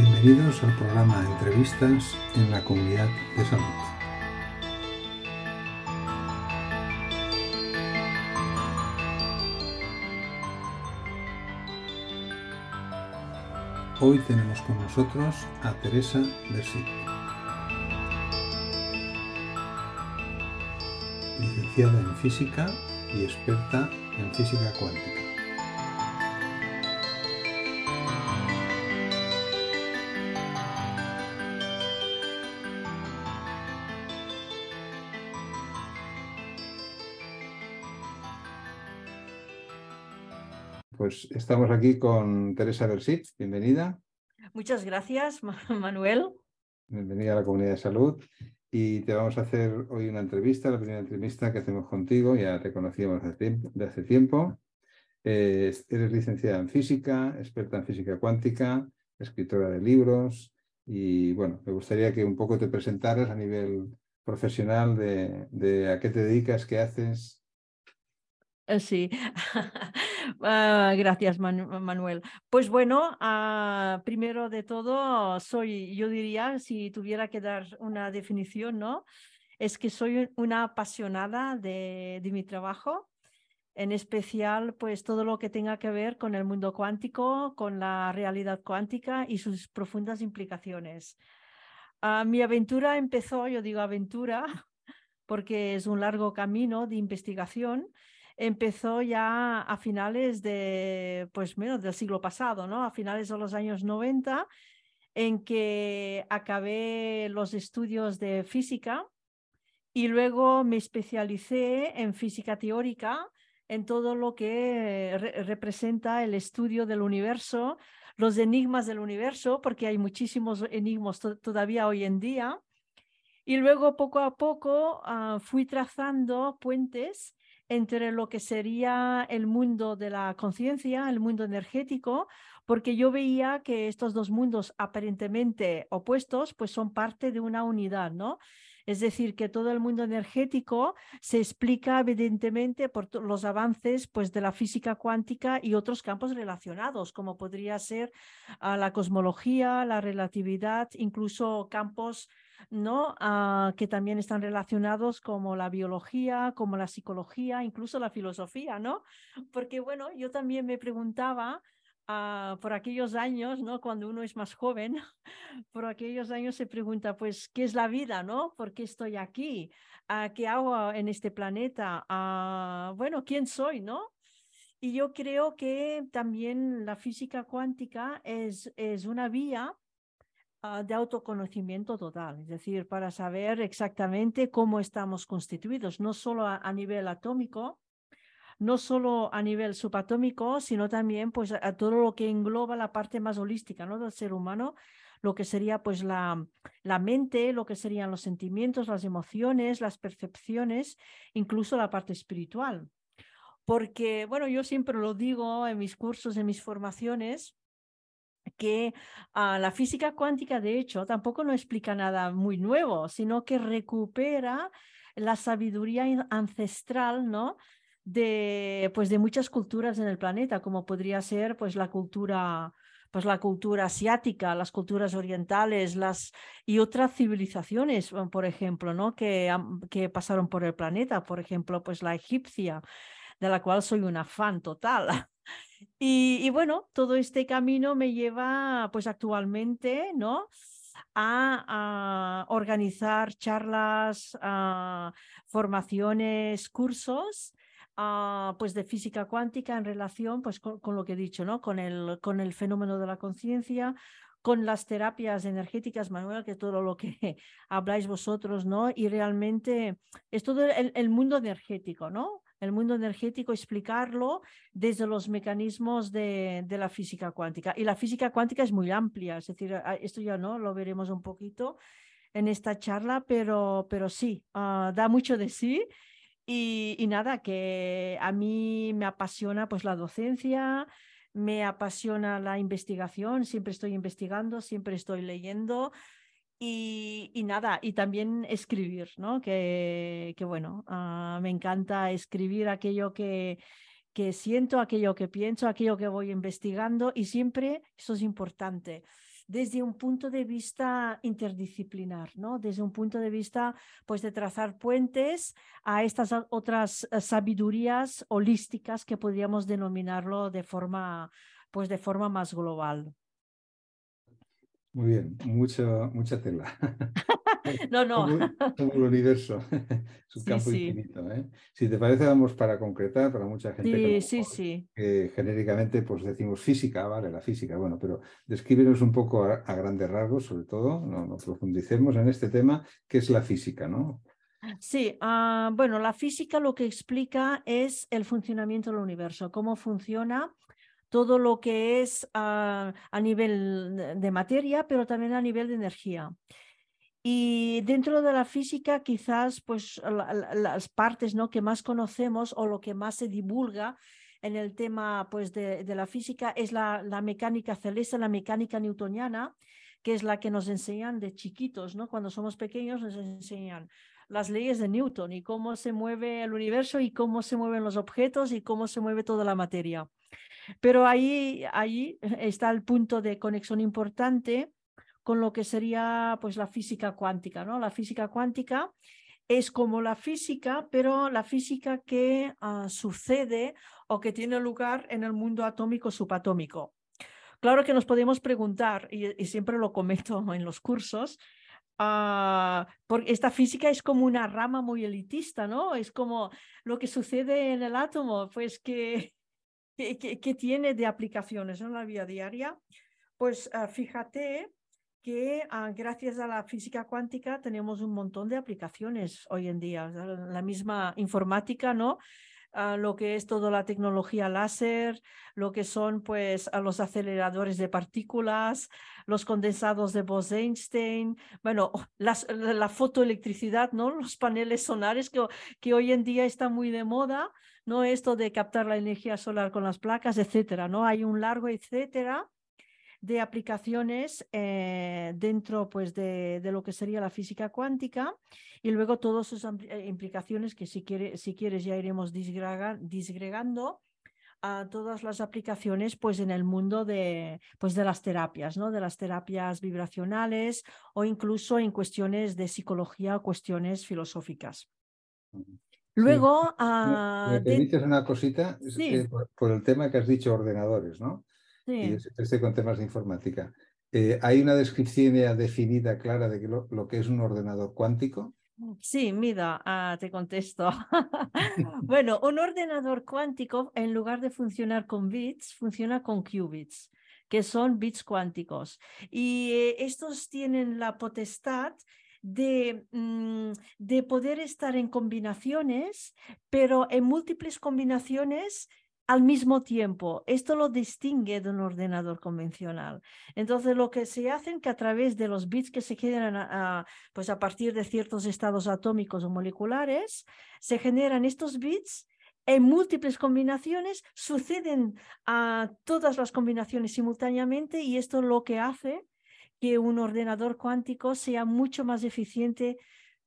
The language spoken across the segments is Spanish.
Bienvenidos al programa Entrevistas en la Comunidad de Salud. Hoy tenemos con nosotros a Teresa Bersit, licenciada en física y experta en física cuántica. Estamos aquí con Teresa Bersit, bienvenida. Muchas gracias, Manuel. Bienvenida a la comunidad de salud. Y te vamos a hacer hoy una entrevista, la primera entrevista que hacemos contigo, ya te conocíamos de hace tiempo. Eh, eres licenciada en física, experta en física cuántica, escritora de libros y bueno, me gustaría que un poco te presentaras a nivel profesional de a qué te dedicas, qué haces, eh, sí, ah, gracias Manuel. Pues bueno, ah, primero de todo, soy, yo diría, si tuviera que dar una definición, ¿no? Es que soy una apasionada de, mi trabajo, en especial pues todo lo que tenga que ver con el mundo cuántico, con la realidad cuántica y sus profundas implicaciones. Ah, mi aventura empezó, yo digo aventura, porque es un largo camino de investigación empezó ya a finales de, pues menos del siglo pasado, ¿no? A finales de los años 90, en que acabé los estudios de física y luego me especialicé en física teórica, en todo lo que representa el estudio del universo, los enigmas del universo, porque hay muchísimos enigmas todavía hoy en día. Y luego poco a poco ah, fui trazando puentes entre lo que sería el mundo de la conciencia, el mundo energético, porque yo veía que estos dos mundos aparentemente opuestos, pues son parte de una unidad, ¿no? Es decir, que todo el mundo energético se explica evidentemente por los avances pues, de la física cuántica y otros campos relacionados, como podría ser ah, la cosmología, la relatividad, incluso campos ¿no? Ah, que también están relacionados como la biología, como la psicología, incluso la filosofía, ¿no? Porque bueno, yo también me preguntaba ah, por aquellos años, ¿no? Cuando uno es más joven, por aquellos años se pregunta, pues, ¿qué es la vida, no? ¿Por qué estoy aquí? Ah, ¿Qué hago en este planeta? bueno, ¿quién soy, no? Y yo creo que también la física cuántica es, es una vía Ah, de autoconocimiento total, es decir, para saber exactamente cómo estamos constituidos, no solo a, nivel atómico, no solo a nivel subatómico, sino también pues a, todo lo que engloba la parte más holística ¿no? del ser humano, lo que sería pues la, la mente, lo que serían los sentimientos, las emociones, las percepciones, incluso la parte espiritual. Porque, bueno, yo siempre lo digo en mis cursos, en mis formaciones, que ah, la física cuántica, de hecho, tampoco no explica nada muy nuevo, sino que recupera la sabiduría ancestral, ¿no? De, pues, de muchas culturas en el planeta, como podría ser pues, la cultura pues la cultura asiática, las culturas orientales, las y otras civilizaciones, por ejemplo, ¿no? que, que pasaron por el planeta, por ejemplo, pues la egipcia, de la cual soy una fan total. Y, bueno, todo este camino me lleva pues actualmente, ¿no? A, organizar charlas, formaciones, cursos, pues de física cuántica en relación pues con, lo que he dicho, ¿no? Con el, con el fenómeno de la conciencia, con las terapias energéticas, Manuel, que todo lo que habláis vosotros, ¿no? Y realmente es todo el mundo energético, ¿no? El mundo energético, explicarlo desde los mecanismos de, la física cuántica. Y la física cuántica es muy amplia, es decir, esto ya no lo veremos un poquito en esta charla, pero, pero sí, ah, da mucho de sí. Y, nada, que a mí me apasiona pues la docencia, me apasiona la investigación, siempre estoy investigando, siempre estoy leyendo, y, nada, y también escribir, ¿no? Que, que bueno, ah, me encanta escribir aquello que, que siento, aquello que pienso, aquello que voy investigando y siempre, eso es importante, desde un punto de vista interdisciplinar, ¿no? Desde un punto de vista, pues, de trazar puentes a estas otras eh, sabidurías holísticas que podríamos denominarlo de forma, pues, de forma más global. Muy bien, mucha, mucha tela. no, no. Como, el universo, es un campo infinito. ¿eh? Si te parece, vamos para concretar, para mucha gente sí, sí, que genéricamente pues decimos física, vale, la física, bueno, pero descríbenos un poco a, grandes rasgos, sobre todo, no, profundicemos en este tema, ¿qué es la física, ¿no? Sí, ah, bueno, la física lo que explica es el funcionamiento del universo, cómo funciona todo lo que es a, a nivel de materia, pero también a nivel de energía. Y dentro de la física, quizás pues las partes ¿no? que más conocemos o lo que más se divulga en el tema pues, de, de la física es la, la, mecánica celeste, la mecánica newtoniana, que es la que nos enseñan de chiquitos, ¿no? Cuando somos pequeños nos enseñan las leyes de Newton y cómo se mueve el universo y cómo se mueven los objetos y cómo se mueve toda la materia. Pero ahí, ahí está el punto de conexión importante con lo que sería pues la física cuántica, ¿no? La física cuántica es como la física, pero la física que ah, sucede o que tiene lugar en el mundo atómico subatómico. Claro que nos podemos preguntar, y, siempre lo comento en los cursos, uh, porque esta física es como una rama muy elitista, ¿no? Es como lo que sucede en el átomo, pues que ¿Qué, tiene de aplicaciones en la vida diaria? Pues ah, fíjate que ah, gracias a la física cuántica tenemos un montón de aplicaciones hoy en día. La misma informática, ¿no? Lo que es toda la tecnología láser, lo que son pues a los aceleradores de partículas, los condensados de Bose-Einstein, bueno, la fotoelectricidad, ¿no? Los paneles solares que, que hoy en día está muy de moda, no esto de captar la energía solar con las placas, etcétera, ¿no? Hay un largo etcétera de aplicaciones eh, dentro pues, de, de, lo que sería la física cuántica y luego todas sus eh, implicaciones que si, quiere, si quieres ya iremos disgregando a todas las aplicaciones pues en el mundo de pues de las terapias no de las terapias vibracionales o incluso en cuestiones de psicología o cuestiones filosóficas Luego. ¿Me ah, permites una cosita? Eh, por, el tema que has dicho, ordenadores, ¿no? Sí. Y estoy con temas de informática. Eh, ¿Hay una descripción ya definida, clara, de lo, lo, que es un ordenador cuántico? Sí, mira, ah, te contesto. bueno, un ordenador cuántico, en lugar de funcionar con bits, funciona con qubits, que son bits cuánticos. Y eh, estos tienen la potestad de, mm, de poder estar en combinaciones, pero en múltiples combinaciones al mismo tiempo. Esto lo distingue de un ordenador convencional. Entonces, lo que se hace es que a través de los bits que se generan pues a partir de ciertos estados atómicos o moleculares, se generan estos bits en múltiples combinaciones, suceden a todas las combinaciones simultáneamente y esto lo que hace que un ordenador cuántico sea mucho más eficiente,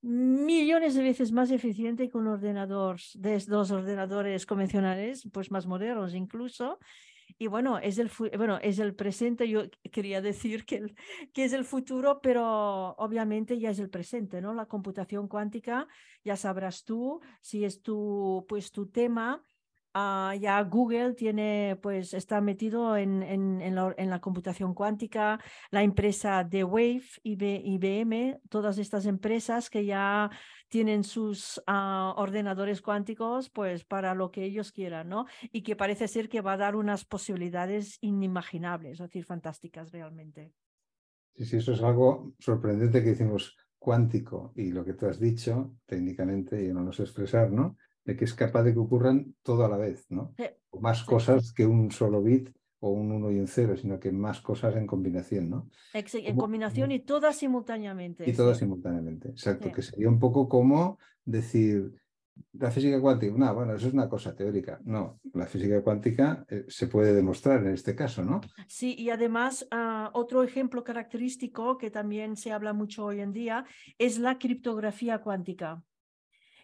millones de veces más eficiente que un ordenador de los ordenadores convencionales, pues más modernos incluso. Y bueno, es el, bueno, es el presente, yo quería decir que, que es el futuro, pero obviamente ya es el presente, ¿no? La computación cuántica, ya sabrás tú, si es tu, pues, tu tema, Ah, ya Google tiene, pues, está metido en, en, la, computación cuántica, la empresa de Wave, IBM, todas estas empresas que ya tienen sus ah, ordenadores cuánticos, pues, para lo que ellos quieran, ¿no? Y que parece ser que va a dar unas posibilidades inimaginables, es decir, fantásticas realmente. Sí, sí, eso es algo sorprendente que decimos cuántico y lo que tú has dicho técnicamente, yo no lo sé expresar, ¿no? De que es capaz de que ocurran todo a la vez, ¿no? O más cosas que un solo bit o un 1 y un 0, sino que más cosas en combinación, ¿no? En combinación y todas simultáneamente. Y todas simultáneamente, exacto, que sería un poco como decir, la física cuántica, no, bueno, eso es una cosa teórica. No, la física cuántica eh, se puede demostrar en este caso, ¿no? Sí, y además ah, otro ejemplo característico que también se habla mucho hoy en día es la criptografía cuántica.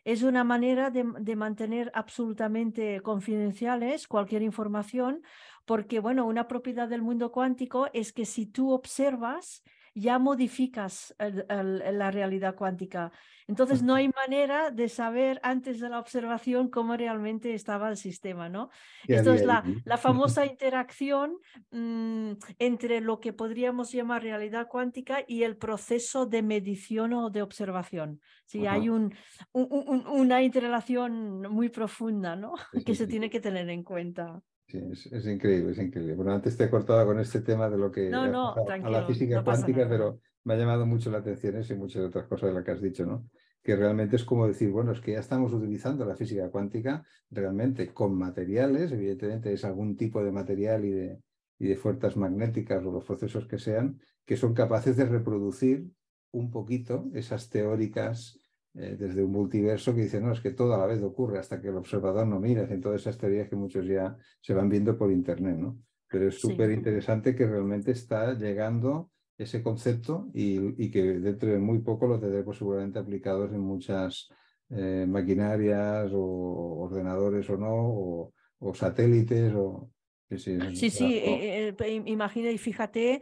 Es una manera de, mantener absolutamente confidenciales cualquier información, porque, bueno, una propiedad del mundo cuántico es que si tú observas, ya modificas la realidad cuántica. Entonces no hay manera de saber antes de la observación cómo realmente estaba el sistema, ¿no? Esto es la, la famosa interacción mm, entre lo que podríamos llamar realidad cuántica y el proceso de medición o de observación. Sí, hay un, una interrelación muy profunda, ¿no? que se tiene que tener en cuenta. Sí, es, increíble, es increíble. Bueno, antes te he cortado con este tema de lo que no, no, a la física cuántica, pero me ha llamado mucho la atención eso y muchas otras cosas de las que has dicho, ¿no? Que realmente es como decir, bueno, es que ya estamos utilizando la física cuántica realmente con materiales, evidentemente es algún tipo de material y de, y de fuerzas magnéticas o los procesos que sean, que son capaces de reproducir un poquito esas teóricas eh, desde un multiverso que dice, no, es que todo a la vez ocurre hasta que el observador no mira, en todas esas teorías que muchos ya se van viendo por Internet, ¿no? Pero es súper interesante que realmente está llegando ese concepto y, que dentro de muy poco lo tendremos seguramente aplicados en muchas eh, maquinarias o ordenadores o no, o, satélites o... Sí, sí, eh, imagina y fíjate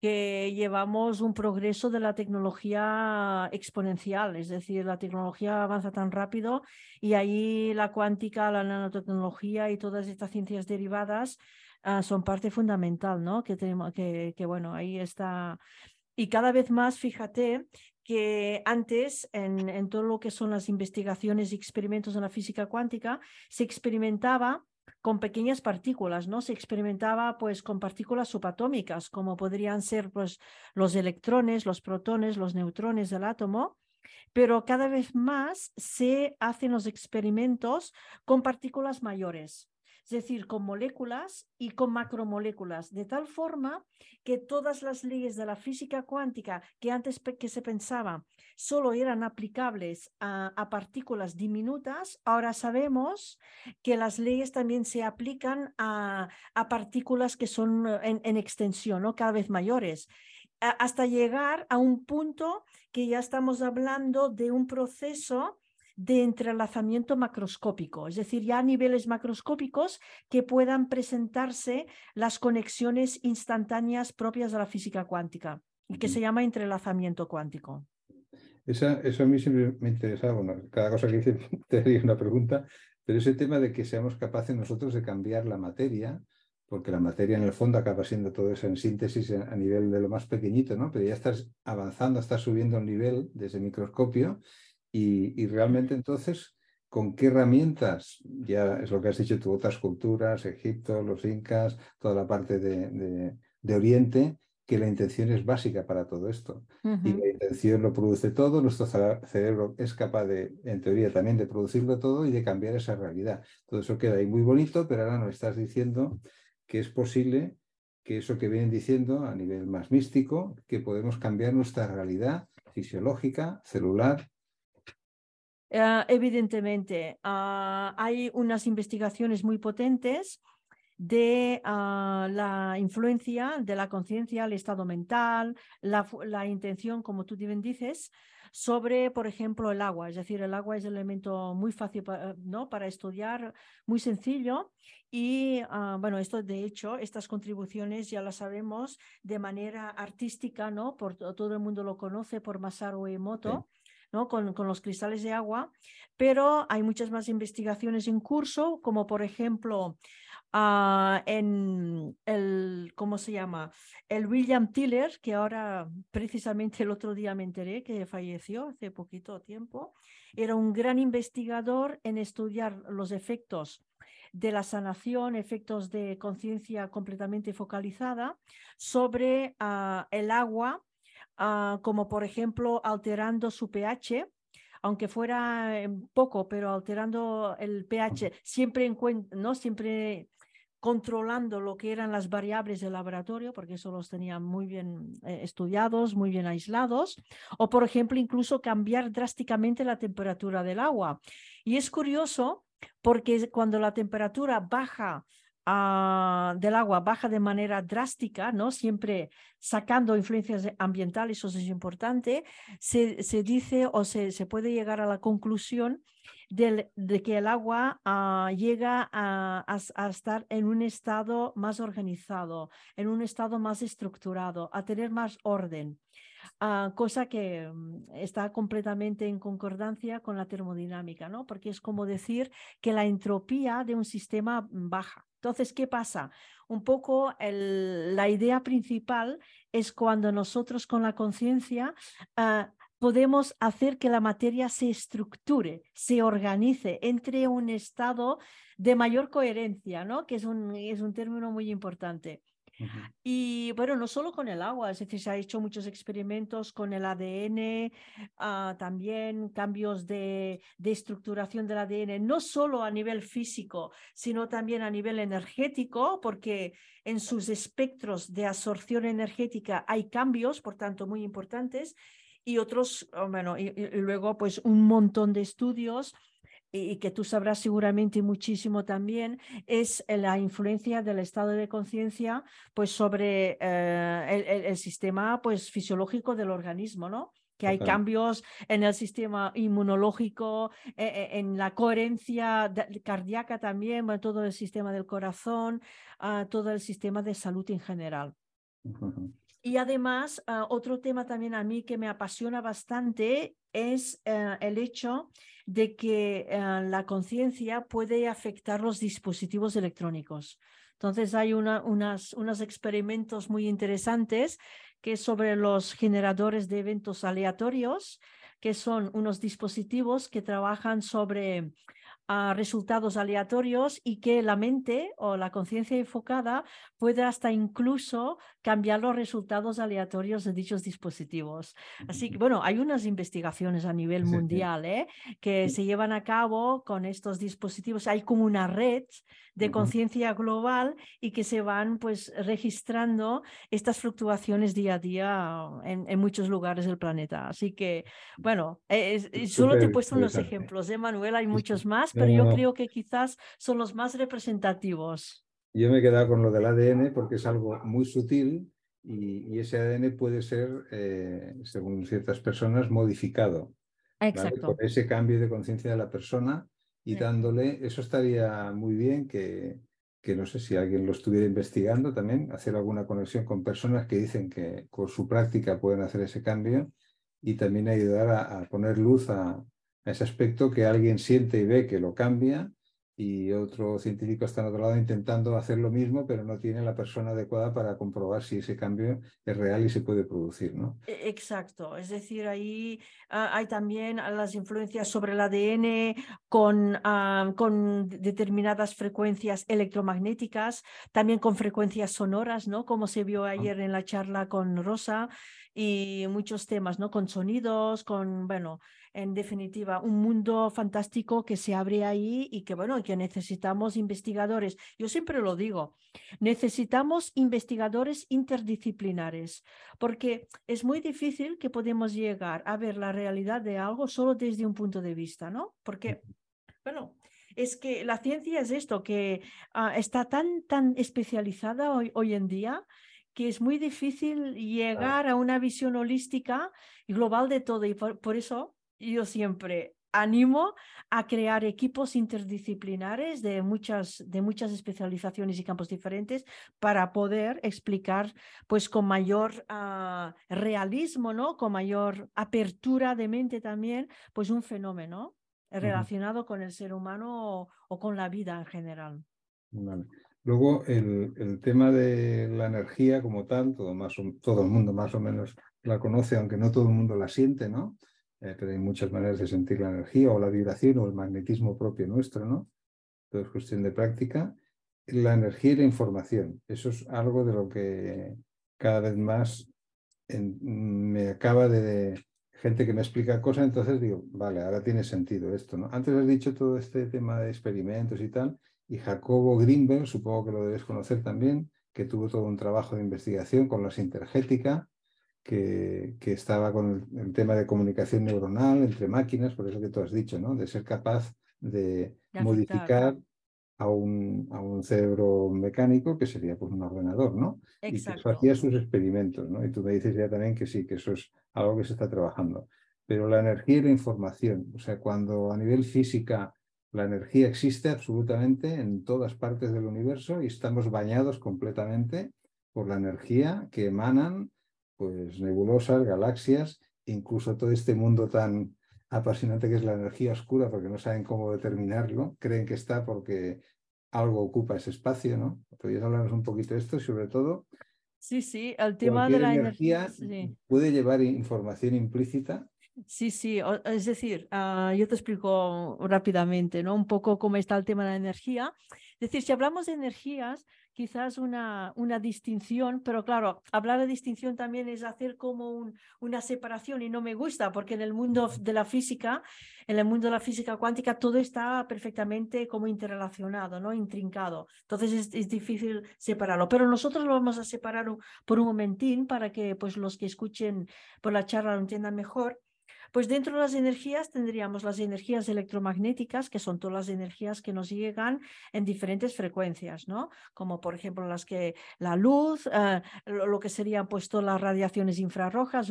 que llevamos un progreso de la tecnología exponencial, es decir, la tecnología avanza tan rápido y ahí la cuántica, la nanotecnología y todas estas ciencias derivadas uh, son parte fundamental, ¿no? Que, tenemos, que, que bueno, ahí está. Y cada vez más, fíjate que antes en, en todo lo que son las investigaciones y experimentos en la física cuántica se experimentaba con pequeñas partículas, ¿no? Se experimentaba pues con partículas subatómicas, como podrían ser pues los electrones, los protones, los neutrones del átomo, pero cada vez más se hacen los experimentos con partículas mayores es decir, con moléculas y con macromoléculas, de tal forma que todas las leyes de la física cuántica que antes que se pensaba solo eran aplicables a, partículas diminutas, ahora sabemos que las leyes también se aplican a, partículas que son en, en extensión, ¿no? cada vez mayores hasta llegar a un punto que ya estamos hablando de un proceso de entrelazamiento macroscópico, es decir, ya a niveles macroscópicos que puedan presentarse las conexiones instantáneas propias de la física cuántica, y que se llama entrelazamiento cuántico. Esa, eso a mí siempre me interesa, bueno, cada cosa que dice te haría una pregunta, pero ese tema de que seamos capaces nosotros de cambiar la materia, porque la materia en el fondo acaba siendo todo eso en síntesis a nivel de lo más pequeñito, ¿no? Pero ya estás avanzando, estás subiendo un nivel de ese microscopio y, realmente entonces, ¿con qué herramientas? Ya es lo que has dicho tú, otras culturas, Egipto, los incas, toda la parte de, Oriente, que la intención es básica para todo esto. Y la intención lo produce todo, nuestro cerebro es capaz de, en teoría, también de producirlo todo y de cambiar esa realidad. Todo eso queda ahí muy bonito, pero ahora nos estás diciendo que es posible que eso que vienen diciendo a nivel más místico, que podemos cambiar nuestra realidad fisiológica, celular, Ah, evidentemente, ah, hay unas investigaciones muy potentes de ah, la influencia de la conciencia, el estado mental, la, intención, como tú bien dices, sobre, por ejemplo, el agua. Es decir, el agua es un elemento muy fácil ¿no? para estudiar, muy sencillo. Y bueno, esto de hecho, estas contribuciones ya las sabemos de manera artística, ¿no? Por todo el mundo lo conoce por Masaru Emoto. Con, los cristales de agua, pero hay muchas más investigaciones en curso, como por ejemplo ah, en el, ¿cómo se llama? El William Tiller, que ahora precisamente el otro día me enteré que falleció hace poquito tiempo, era un gran investigador en estudiar los efectos de la sanación, efectos de conciencia completamente focalizada sobre ah, el agua Ah, como por ejemplo alterando su pH, aunque fuera poco, pero alterando el pH, siempre, ¿no? siempre controlando lo que eran las variables del laboratorio, porque eso los tenía muy bien eh, estudiados, muy bien aislados, o por ejemplo incluso cambiar drásticamente la temperatura del agua. Y es curioso porque cuando la temperatura baja ah, del agua baja de manera drástica, ¿no? Siempre sacando influencias ambientales, eso es importante, se, se dice o se, se, puede llegar a la conclusión de, que el agua ah, llega a, a, estar en un estado más organizado, en un estado más estructurado, a tener más orden. Uh, cosa que um, está completamente en concordancia con la termodinámica, ¿no? Porque es como decir que la entropía de un sistema baja. Entonces, ¿qué pasa? Un poco la idea principal es cuando nosotros con la conciencia uh, podemos hacer que la materia se estructure, se organice, entre un estado de mayor coherencia, ¿no? Que es un, es un término muy importante. Y bueno, no solo con el agua, es decir, se han hecho muchos experimentos con el ADN, ah, también cambios de, de, estructuración del ADN, no solo a nivel físico, sino también a nivel energético, porque en sus espectros de absorción energética hay cambios, por tanto, muy importantes. Y otros, bueno, y luego pues un montón de estudios y que tú sabrás seguramente muchísimo también, es la influencia del estado de conciencia pues sobre eh, el, sistema pues fisiológico del organismo, ¿no? que hay cambios en el sistema inmunológico, e, e, en la coherencia cardíaca también, todo el sistema del corazón, ah, todo el sistema de salud en general. Y además, ah, otro tema también a mí que me apasiona bastante es eh, el hecho de que eh, la conciencia puede afectar los dispositivos electrónicos. Entonces hay una, unas, unos experimentos muy interesantes que sobre los generadores de eventos aleatorios, que son unos dispositivos que trabajan sobre a resultados aleatorios y que la mente o la conciencia enfocada puede hasta incluso cambiar los resultados aleatorios de dichos dispositivos. Así que, bueno, hay unas investigaciones a nivel mundial ¿eh? que se llevan a cabo con estos dispositivos. Hay como una red de conciencia global y que se van pues registrando estas fluctuaciones día a día en, muchos lugares del planeta. Así que, bueno, solo te he puesto unos ejemplos, ¿eh, Manuel? Hay muchos más, pero yo creo que quizás son los más representativos. Yo me he quedado con lo del ADN porque es algo muy sutil y, ese ADN puede ser, eh, según ciertas personas, modificado. Exacto. Por ese cambio de conciencia de la persona y dándole, eso estaría muy bien que, que no sé si alguien lo estuviera investigando también, hacer alguna conexión con personas que dicen que con su práctica pueden hacer ese cambio y también ayudar a, poner luz a, ese aspecto que alguien siente y ve que lo cambia y otro científico está en otro lado intentando hacer lo mismo, pero no tiene la persona adecuada para comprobar si ese cambio es real y se puede producir, ¿no? E, exacto, es decir, ahí ah, hay también las influencias sobre el ADN con, ah, con determinadas frecuencias electromagnéticas, también con frecuencias sonoras, ¿no? Como se vio ah. ayer en la charla con Rosa y muchos temas, ¿no? Con sonidos, con, bueno, en definitiva, un mundo fantástico que se abre ahí y que, bueno, que necesitamos investigadores. Yo siempre lo digo, necesitamos investigadores interdisciplinares, porque es muy difícil que podemos llegar a ver la realidad de algo solo desde un punto de vista, ¿no? Porque, bueno, es que la ciencia es esto, que ah, está tan, tan especializada hoy, hoy en día que es muy difícil llegar a una visión holística y global de todo. Y por eso yo siempre animo a crear equipos interdisciplinares de muchas, de muchas especializaciones y campos diferentes para poder explicar pues con mayor ah, realismo, ¿no? Con mayor apertura de mente también, pues un fenómeno relacionado con el ser humano o, con la vida en general. Luego, el, el, tema de la energía como tal, todo, más, todo el mundo más o menos la conoce, aunque no todo el mundo la siente, ¿no? Eh, pero hay muchas maneras de sentir la energía o la vibración o el magnetismo propio nuestro, ¿no? Todo es cuestión de práctica. La energía y la información, eso es algo de lo que cada vez más me acaba de, gente que me explica cosas, entonces digo, vale, ahora tiene sentido esto, ¿no? Antes has dicho todo este tema de experimentos y tal, y Jacobo Greenberg, supongo que lo debes conocer también, que tuvo todo un trabajo de investigación con la sintergética, que, estaba con el, tema de comunicación neuronal entre máquinas, por eso que tú has dicho, ¿no? De ser capaz de, modificar a un, a un cerebro mecánico que sería pues, un ordenador, ¿no? Exacto. Y que hacía sus experimentos, ¿no? Y tú me dices ya también que sí, que eso es algo que se está trabajando. Pero la energía y la información, o sea, cuando a nivel física la energía existe absolutamente en todas partes del universo y estamos bañados completamente por la energía que emanan pues nebulosas, galaxias, incluso todo este mundo tan apasionante que es la energía oscura, porque no saben cómo determinarlo, creen que está porque algo ocupa ese espacio, ¿no? ¿Podrías hablarnos un poquito de esto y sobre todo? Sí, sí, el tema de la energía, puede llevar información implícita Sí, sí, es decir, ah, yo te explico rápidamente, ¿no? Un poco cómo está el tema de la energía. Es decir, si hablamos de energías, quizás una, una distinción, pero claro, hablar de distinción también es hacer como una separación y no me gusta, porque en el mundo de la física, en el mundo de la física cuántica, todo está perfectamente como interrelacionado, ¿no? Intrincado. Entonces es, es difícil separarlo, pero nosotros lo vamos a separar por un momentín para que pues los que escuchen por la charla lo entiendan mejor. Pues dentro de las energías tendríamos las energías electromagnéticas, que son todas las energías que nos llegan en diferentes frecuencias, ¿no? Como por ejemplo las que la luz, eh, lo, que serían pues todas las radiaciones infrarrojas,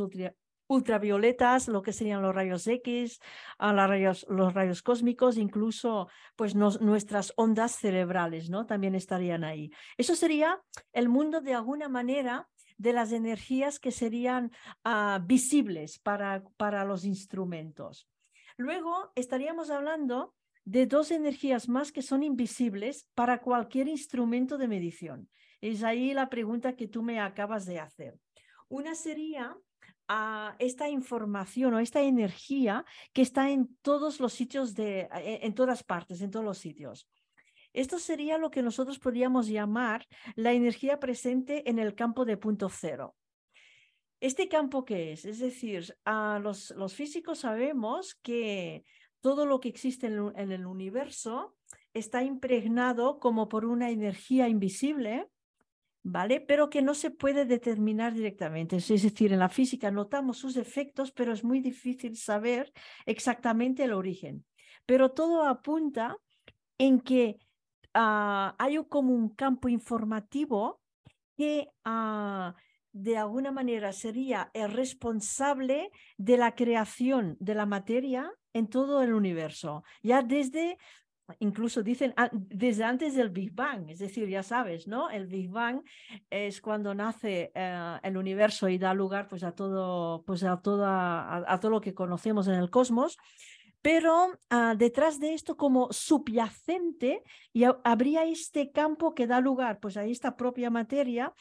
ultravioletas, lo que serían los rayos X, los rayos cósmicos, incluso pues nuestras ondas cerebrales, ¿no? También estarían ahí. Eso sería el mundo de alguna manera de las energías que serían ah, visibles para, para los instrumentos. Luego estaríamos hablando de dos energías más que son invisibles para cualquier instrumento de medición. Es ahí la pregunta que tú me acabas de hacer. Una sería ah, esta información o esta energía que está en todos los sitios de, en todas partes, en todos los sitios. Esto sería lo que nosotros podríamos llamar la energía presente en el campo de punto cero. ¿Este campo qué es? Es decir, a los, los físicos sabemos que todo lo que existe en, en el universo está impregnado como por una energía invisible, ¿vale? Pero que no se puede determinar directamente. Es decir, en la física notamos sus efectos, pero es muy difícil saber exactamente el origen. Pero todo apunta en que Ah, hay como un campo informativo que ah, de alguna manera sería el responsable de la creación de la materia en todo el universo, ya desde incluso dicen ah, desde antes del Big Bang, es decir, ya sabes, ¿no? El Big Bang es cuando nace eh, el universo y da lugar pues a todo, pues a, a, todo lo que conocemos en el cosmos. Pero ah, detrás de esto, como subyacente, y habría este campo que da lugar pues, a esta propia materia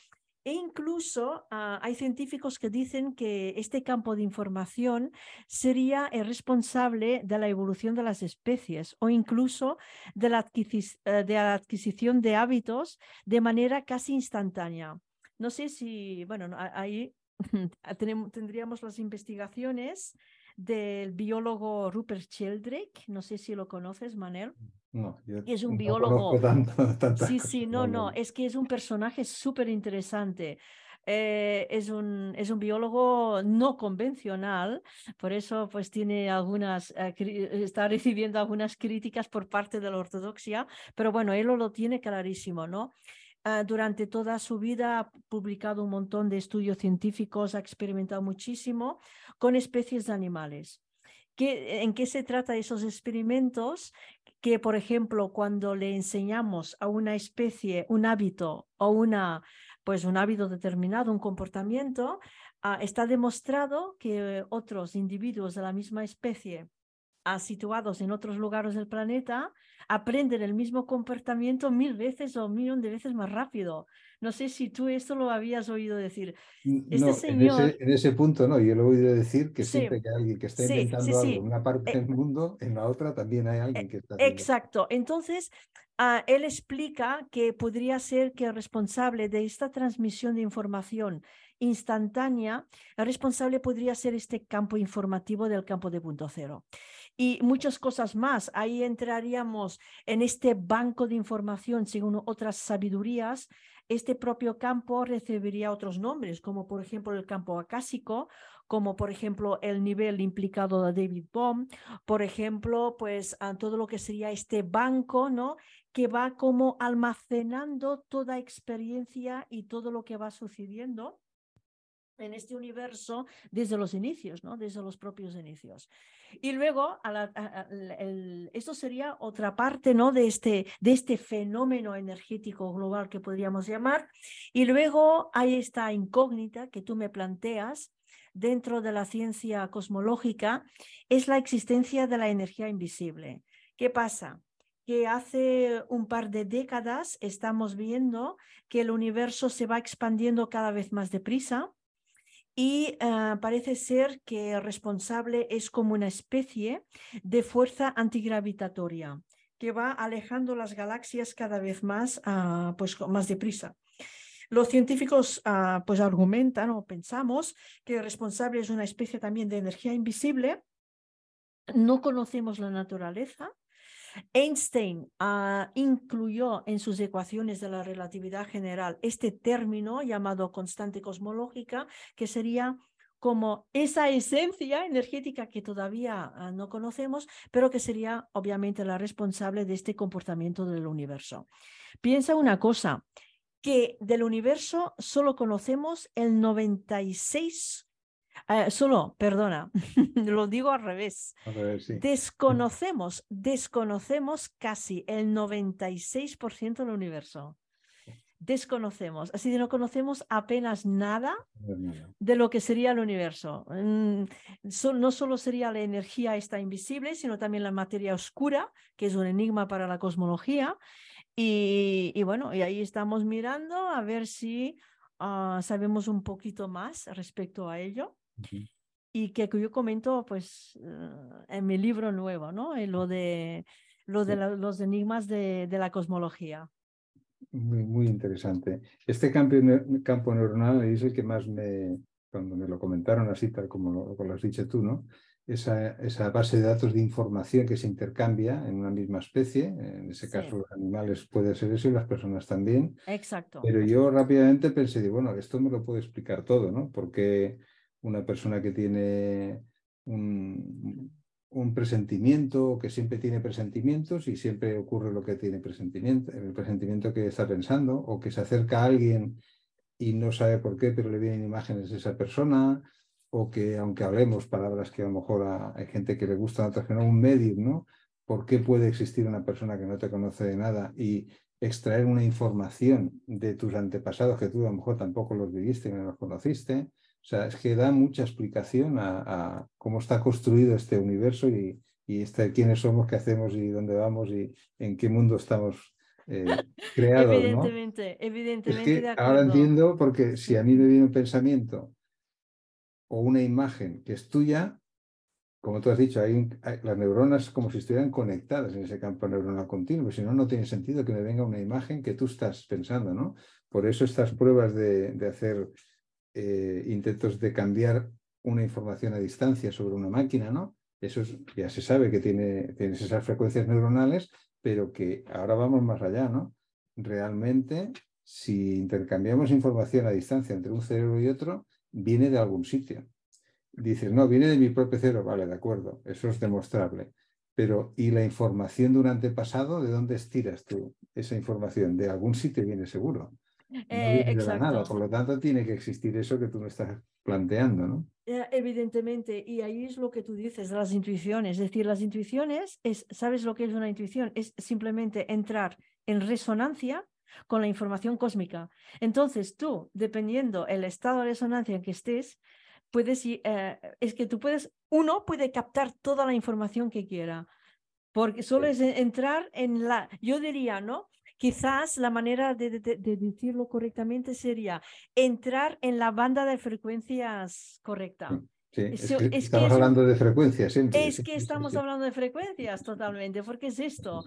e incluso ah, hay científicos que dicen que este campo de información sería el responsable de la evolución de las especies o incluso de la, eh, de la adquisición de hábitos de manera casi instantánea. No sé si, bueno, ahí tendríamos las investigaciones del biólogo Rupert Sheldrake, no sé si lo conoces, Manel. No, yo es un no biólogo. Tanto, sí, sí, no, no, es que es un personaje súper interesante. Eh, es, un, es un biólogo no convencional, por eso pues tiene algunas, eh, está recibiendo algunas críticas por parte de la ortodoxia, pero bueno, él lo tiene clarísimo, ¿no? Ah, durante toda su vida ha publicado un montón de estudios científicos, ha experimentado muchísimo con especies de animales. ¿En qué se trata esos experimentos? Que, por ejemplo, cuando le enseñamos a una especie un hábito o una, pues un hábito determinado, un comportamiento, ah, está demostrado que otros individuos de la misma especie ah, situados en otros lugares del planeta aprenden el mismo comportamiento mil veces o un millón de veces más rápido. No sé si tú esto lo habías oído decir. Este señor... en, ese, punto no, yo lo he oído decir que siempre que alguien que está intentando algo en una parte eh, del mundo, en la otra también hay alguien que está. Exacto. Entonces, ah, él explica que podría ser que el responsable de esta transmisión de información instantánea, el responsable podría ser este campo informativo del campo de punto cero y muchas cosas más. Ahí entraríamos en este banco de información según otras sabidurías. Este propio campo recibiría otros nombres, como por ejemplo el campo acásico, como por ejemplo el nivel implicado de David Bohm, por ejemplo, pues todo lo que sería este banco, ¿no? Que va como almacenando toda experiencia y todo lo que va sucediendo en este universo desde los inicios, ¿no? Desde los propios inicios. Y luego, esto sería otra parte, ¿no? De este, de este fenómeno energético global que podríamos llamar. Y luego hay esta incógnita que tú me planteas dentro de la ciencia cosmológica, es la existencia de la energía invisible. ¿Qué pasa? que hace un par de décadas estamos viendo que el universo se va expandiendo cada vez más deprisa y ah, parece ser que responsable es como una especie de fuerza antigravitatoria que va alejando las galaxias cada vez más, uh, pues más deprisa. Los científicos ah, pues argumentan o pensamos que responsable es una especie también de energía invisible. No conocemos la naturaleza, Einstein ah, incluyó en sus ecuaciones de la relatividad general este término llamado constante cosmológica, que sería como esa esencia energética que todavía ah, no conocemos, pero que sería obviamente la responsable de este comportamiento del universo. Piensa una cosa, que del universo solo conocemos el 96 eh, solo, perdona, lo digo al revés. Desconocemos, desconocemos casi el 96% del universo. Desconocemos, así que no conocemos apenas nada de lo que sería el universo. Mm, no solo sería la energía esta invisible, sino también la materia oscura, que es un enigma para la cosmología. Y, bueno, y ahí estamos mirando a ver si ah, sabemos un poquito más respecto a ello. Y que yo comento pues eh, en mi libro nuevo, ¿no? En lo de, lo de los enigmas de, de, la cosmología. Muy, muy interesante. Este campo, campo neuronal es el que más me, cuando me lo comentaron así, tal como lo, lo has dicho tú, ¿no? Esa, esa, base de datos de información que se intercambia en una misma especie. En ese caso, los animales puede ser eso y las personas también. Exacto. Pero yo rápidamente pensé, bueno, esto me lo puede explicar todo, ¿no? Porque una persona que tiene un, presentimiento, que siempre tiene presentimientos y siempre ocurre lo que tiene presentimiento, el presentimiento que está pensando, o que se acerca a alguien y no sabe por qué, pero le vienen imágenes de esa persona, o que aunque hablemos palabras que a lo mejor hay gente que le gusta, otras no, un medium, ¿no? ¿Por qué puede existir una persona que no te conoce de nada y extraer una información de tus antepasados que tú a lo mejor tampoco los viviste, no los conociste? O sea, es que da mucha explicación a, cómo está construido este universo y, y este, quiénes somos, qué hacemos y dónde vamos y en qué mundo estamos eh, creados. Evidentemente, evidentemente. ahora entiendo porque si a mí me viene un pensamiento o una imagen que es tuya, como tú has dicho, hay, las neuronas como si estuvieran conectadas en ese campo neuronal continuo, si no, no tiene sentido que me venga una imagen que tú estás pensando, ¿no? Por eso estas pruebas de, de hacer eh, intentos de cambiar una información a distancia sobre una máquina, ¿no? Eso ya se sabe que tiene, tienes esas frecuencias neuronales, pero que ahora vamos más allá, ¿no? Realmente, si intercambiamos información a distancia entre un cerebro y otro, viene de algún sitio. Dices, no, viene de mi propio cerebro, vale, de acuerdo, eso es demostrable. Pero, ¿y la información de un antepasado? ¿De dónde estiras tú esa información? De algún sitio viene seguro. Eh, nada, por lo tanto tiene que existir eso que tú me estás planteando, ¿no? Eh, evidentemente, y ahí es lo que tú dices, las intuiciones, es decir, las intuiciones, es, ¿sabes lo que es una intuición? Es simplemente entrar en resonancia con la información cósmica. Entonces tú, dependiendo el estado de resonancia en que estés, puedes, eh, es que tú puedes, uno puede captar toda la información que quiera, porque solo es entrar en la, yo diría, ¿no? Quizás la manera de, decirlo correctamente sería entrar en la banda de frecuencias correcta. Estamos hablando de frecuencias siempre. Es que estamos hablando de frecuencias totalmente, porque es esto.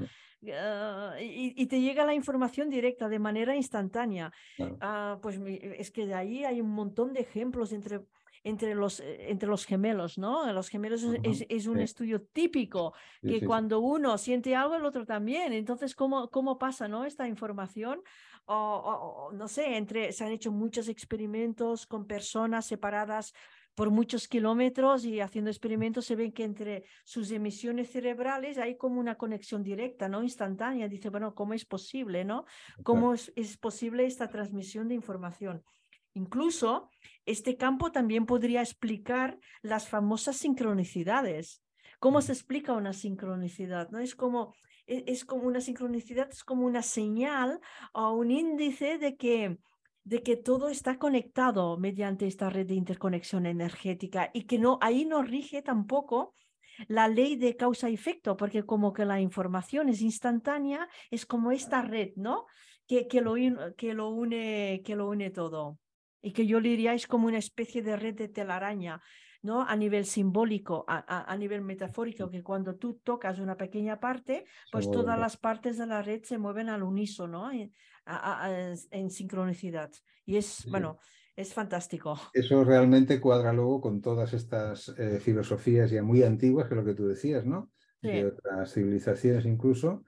Ah, y, te llega la información directa de manera instantánea. Ah, pues es que de ahí hay un montón de ejemplos entre entre los, eh, entre los gemelos, ¿no? Los gemelos es, es, un estudio típico, que cuando uno siente algo, el otro también. Entonces, ¿cómo, cómo pasa, ¿no? Esta información, o, no sé, entre, se han hecho muchos experimentos con personas separadas por muchos kilómetros y haciendo experimentos se ven que entre sus emisiones cerebrales hay como una conexión directa, ¿no? Instantánea. Dice, bueno, ¿cómo es posible, no? ¿Cómo es, es posible esta transmisión de información? Incluso este campo también podría explicar las famosas sincronicidades. ¿Cómo se explica una sincronicidad? ¿No? Es como, e, es como una sincronicidad, es como una señal o un índice de que, de que todo está conectado mediante esta red de interconexión energética y que no, ahí no rige tampoco la ley de causa-efecto, porque como que la información es instantánea, es como esta red, ¿no? Que, que, lo, que, lo, une, que lo une todo. Y que yo le diría es como una especie de red de telaraña ¿no? A nivel simbólico, a, nivel metafórico, que cuando tú tocas una pequeña parte, pues todas las partes de la red se mueven al unísono, en, en sincronicidad. Y es, bueno, es fantástico. Eso realmente cuadra luego con todas estas eh, filosofías ya muy antiguas, que es lo que tú decías, ¿no? De otras civilizaciones incluso,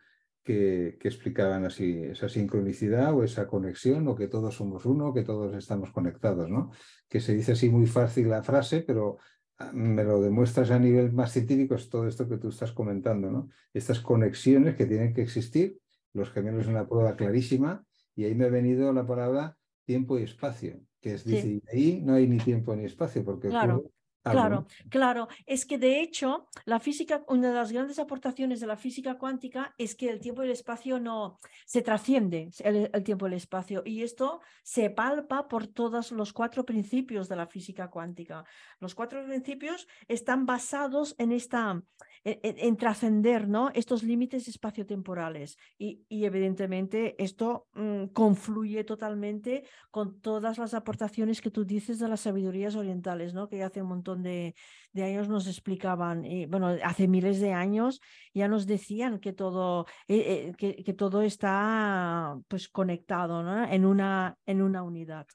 que, explicaban así esa sincronicidad o esa conexión o que todos somos uno, que todos estamos conectados, ¿no? Que se dice así muy fácil la frase, pero ah, me lo demuestras a nivel más científico, es todo esto que tú estás comentando, ¿no? Estas conexiones que tienen que existir, los gemelos es una prueba clarísima, y ahí me ha venido la palabra tiempo y espacio, que es, dice, ahí no hay ni tiempo ni espacio, porque claro. Claro, claro. Es que de hecho, la física, una de las grandes aportaciones de la física cuántica es que el tiempo y el espacio no se trasciende el, tiempo y el espacio. Y esto se palpa por todos los cuatro principios de la física cuántica. Los cuatro principios están basados en esta, en, trascender ¿no? estos límites espaciotemporales. Y, y evidentemente esto mm, confluye totalmente con todas las aportaciones que tú dices de las sabidurías orientales, ¿no? que hace un montón de, de años nos explicaban, y, bueno, hace miles de años ya nos decían que todo, eh, eh, que, todo está pues, conectado en, una, en una unidad.